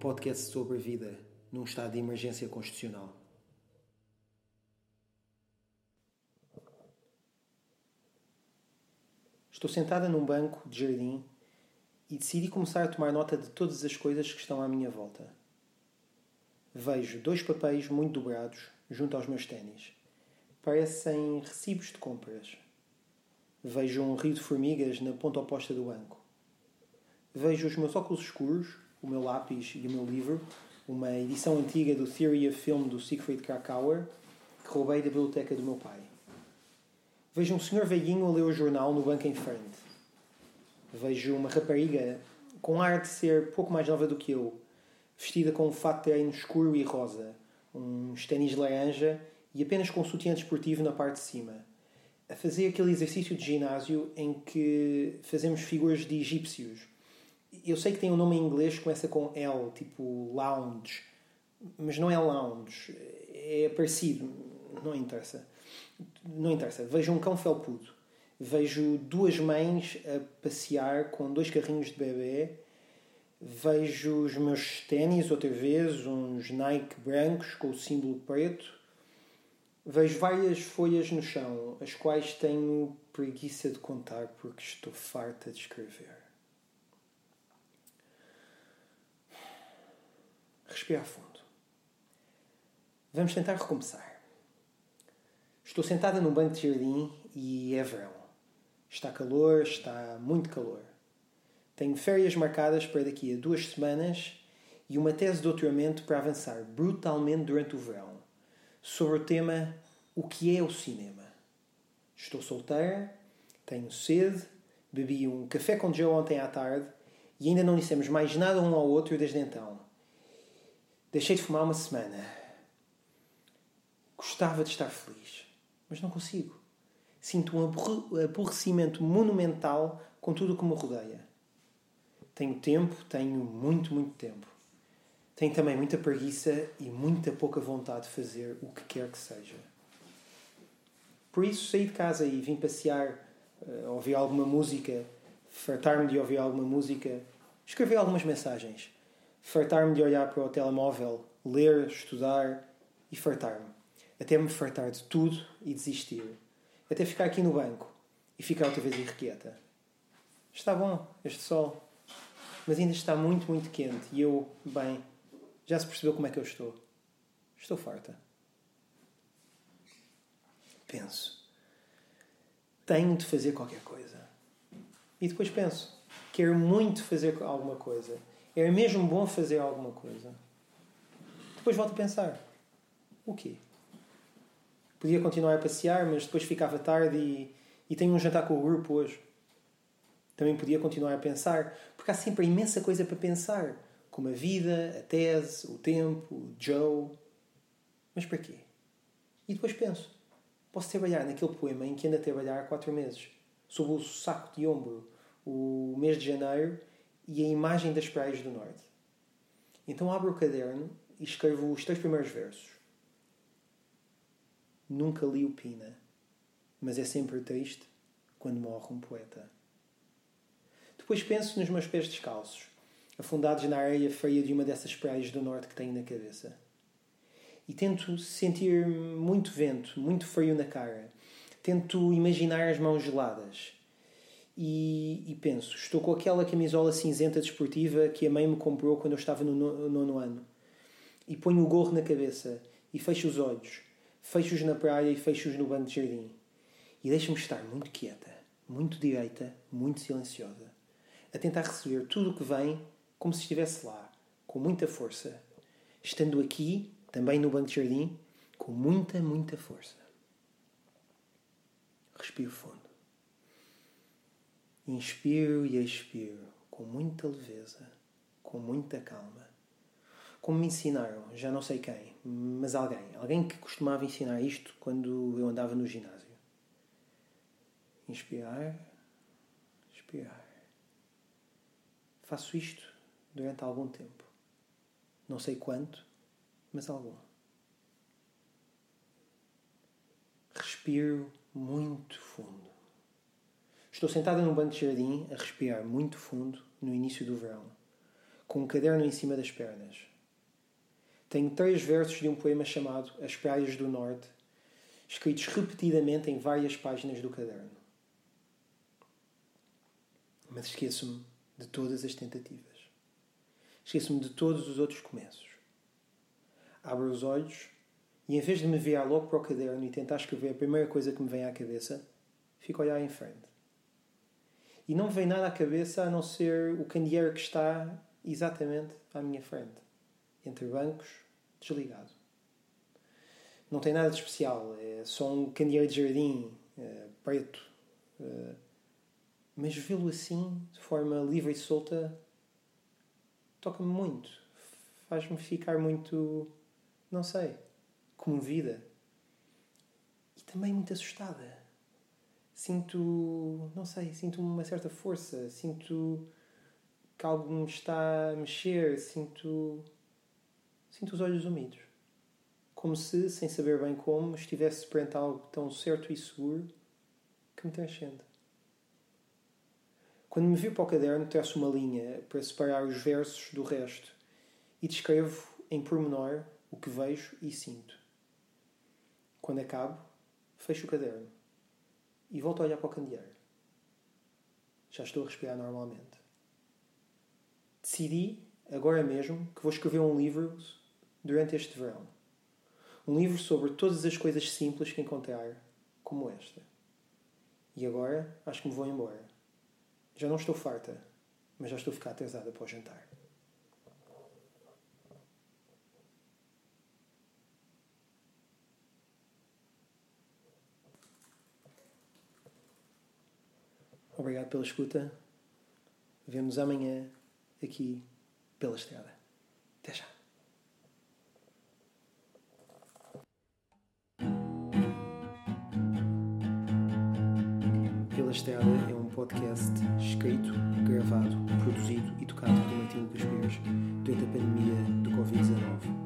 podcast sobre vida num estado de emergência constitucional. Estou sentada num banco de jardim e decidi começar a tomar nota de todas as coisas que estão à minha volta. Vejo dois papéis muito dobrados junto aos meus ténis. Parecem recibos de compras. Vejo um rio de formigas na ponta oposta do banco. Vejo os meus óculos escuros, o meu lápis e o meu livro, uma edição antiga do Theory of Film do Siegfried Krakauer, que roubei da biblioteca do meu pai. Vejo um senhor velhinho a ler o jornal no banco em frente. Vejo uma rapariga com ar de ser pouco mais nova do que eu, vestida com um fato de treino escuro e rosa, uns ténis laranja e apenas com um sutiã desportivo na parte de cima, a fazer aquele exercício de ginásio em que fazemos figuras de egípcios. Eu sei que tem um nome em inglês que começa com L, tipo lounge, mas não é lounge, é parecido, não interessa. Não interessa. Vejo um cão felpudo. Vejo duas mães a passear com dois carrinhos de bebê. Vejo os meus ténis outra vez, uns Nike brancos com o símbolo preto. Vejo várias folhas no chão, as quais tenho preguiça de contar porque estou farta de escrever. Respira fundo. Vamos tentar recomeçar. Estou sentada num banco de jardim e é verão. Está calor, está muito calor. Tenho férias marcadas para daqui a duas semanas e uma tese de doutoramento para avançar brutalmente durante o verão sobre o tema O que é o cinema. Estou solteira, tenho sede, bebi um café com Joe ontem à tarde e ainda não dissemos mais nada um ao outro desde então. Deixei de fumar uma semana. Gostava de estar feliz, mas não consigo. Sinto um aborrecimento monumental com tudo o que me rodeia. Tenho tempo, tenho muito, muito tempo. Tenho também muita preguiça e muita pouca vontade de fazer o que quer que seja. Por isso saí de casa e vim passear, uh, ouvir alguma música, fartar-me de ouvir alguma música, escrever algumas mensagens, fartar-me de olhar para o telemóvel, ler, estudar e fartar-me. Até me fartar de tudo e desistir. Até ficar aqui no banco e ficar outra vez irrequieta. Está bom este sol, mas ainda está muito, muito quente e eu, bem, já se percebeu como é que eu estou. Estou farta. Penso. Tenho de fazer qualquer coisa. E depois penso. Quero muito fazer alguma coisa. É mesmo bom fazer alguma coisa. Depois volto a pensar. O quê? Podia continuar a passear, mas depois ficava tarde e, e tenho um jantar com o grupo hoje. Também podia continuar a pensar, porque há sempre imensa coisa para pensar, como a vida, a tese, o tempo, o Joe. Mas para quê? E depois penso, posso trabalhar naquele poema em que ando a trabalhar há quatro meses, sob o saco de ombro, o mês de janeiro e a imagem das praias do norte. Então abro o caderno e escrevo os três primeiros versos. Nunca li o Pina, mas é sempre triste quando morre um poeta. Depois penso nos meus pés descalços, afundados na areia feia de uma dessas praias do norte que tenho na cabeça. E tento sentir muito vento, muito frio na cara. Tento imaginar as mãos geladas. E, e penso, estou com aquela camisola cinzenta desportiva que a mãe me comprou quando eu estava no nono ano. E ponho o gorro na cabeça e fecho os olhos. Fecho-os na praia e fecho-os no banco de jardim. E deixo-me estar muito quieta, muito direita, muito silenciosa. A tentar receber tudo o que vem como se estivesse lá, com muita força. Estando aqui, também no banco de jardim, com muita, muita força. Respiro fundo. Inspiro e expiro com muita leveza, com muita calma. Como me ensinaram, já não sei quem, mas alguém, alguém que costumava ensinar isto quando eu andava no ginásio. Inspirar, expirar. Faço isto durante algum tempo. Não sei quanto, mas algum. Respiro muito fundo. Estou sentada num banco de jardim a respirar muito fundo no início do verão, com um caderno em cima das pernas. Tenho três versos de um poema chamado As Praias do Norte, escritos repetidamente em várias páginas do caderno. Mas esqueço-me de todas as tentativas. Esqueço-me de todos os outros começos. Abro os olhos e, em vez de me virar logo para o caderno e tentar escrever a primeira coisa que me vem à cabeça, fico a olhar em frente. E não vem nada à cabeça a não ser o candeeiro que está exatamente à minha frente, entre bancos, desligado. Não tem nada de especial, é só um candeeiro de jardim, é, preto. É, mas vê-lo assim, de forma livre e solta, toca-me muito. Faz-me ficar muito, não sei, comovida. E também muito assustada sinto, não sei, sinto uma certa força, sinto que algo me está a mexer, sinto, sinto os olhos úmidos. Como se, sem saber bem como, estivesse perante algo tão certo e seguro que me transcende. Quando me viro para o caderno, traço uma linha para separar os versos do resto e descrevo em pormenor o que vejo e sinto. Quando acabo, fecho o caderno e volto a olhar para o candeeiro. Já estou a respirar normalmente. Decidi, agora mesmo, que vou escrever um livro durante este verão. Um livro sobre todas as coisas simples que encontrar, como esta. E agora acho que me vou embora. Já não estou farta, mas já estou a ficar atrasada para o jantar. Obrigado pela escuta. Vemos amanhã aqui pela estrada. Até já. Pela Estrada é um podcast escrito, gravado, produzido e tocado por Martim Lucas Pires durante a pandemia do Covid-19